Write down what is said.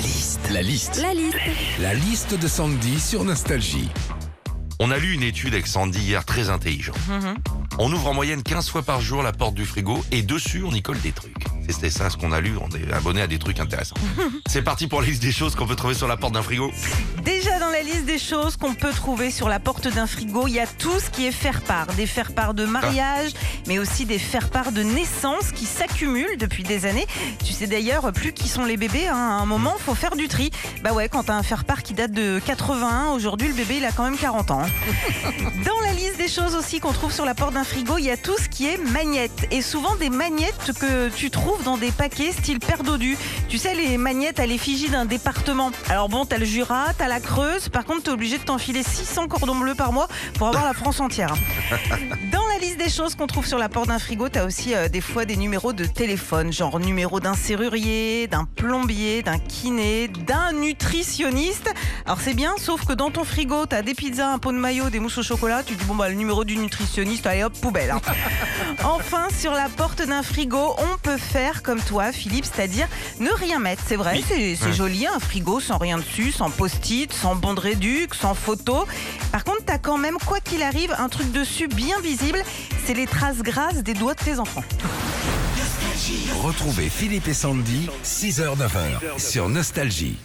La liste. La liste. La liste. La liste de Sandy sur Nostalgie. On a lu une étude avec Sandy hier très intelligente. On ouvre en moyenne 15 fois par jour la porte du frigo et dessus on y colle des trucs. C'était ça ce qu'on a lu, on est abonné à des trucs intéressants. C'est parti pour la liste des choses qu'on peut trouver sur la porte d'un frigo. Déjà dans la liste des choses qu'on peut trouver sur la porte d'un frigo, il y a tout ce qui est faire-part. Des faire-part de mariage, mais aussi des faire-part de naissance qui s'accumulent depuis des années. Tu sais d'ailleurs, plus qui sont les bébés, hein, à un moment, faut faire du tri. Bah ouais, quand t'as un faire-part qui date de 81, aujourd'hui le bébé il a quand même 40 ans. hein. Dans la liste des choses aussi qu'on trouve sur la porte d'un frigo, il y a tout ce qui est magnettes. Et souvent des magnettes que tu trouves dans des paquets style Père Dodu. Tu sais, les magnettes à l'effigie d'un département. Alors bon, t'as le Jura, t'as la Creuse. Par contre, t'es obligé de t'enfiler 600 cordons bleus par mois pour avoir la France entière. Dans la liste des choses qu'on trouve sur la porte d'un frigo, t'as aussi euh, des fois des numéros de téléphone, genre numéro d'un serrurier, d'un plombier, d'un kiné, d'un nutritionniste. Alors c'est bien, sauf que dans ton frigo, t'as des pizzas, un pot de maillot, des mousses au chocolat. Tu dis bon bah le numéro du nutritionniste, allez hop poubelle. hein. Enfin, sur la porte d'un frigo, on peut faire comme toi, Philippe, c'est-à-dire ne rien mettre. C'est vrai, c'est Ouais. joli, un frigo sans rien dessus, sans post-it, sans bon de réduc, sans photo. Par contre, t'as quand même, quoi qu'il arrive, un truc dessus bien visible. C'est les traces grasses des doigts de tes enfants. Retrouvez Philippe et Sandy, 6h-9h sur Nostalgie.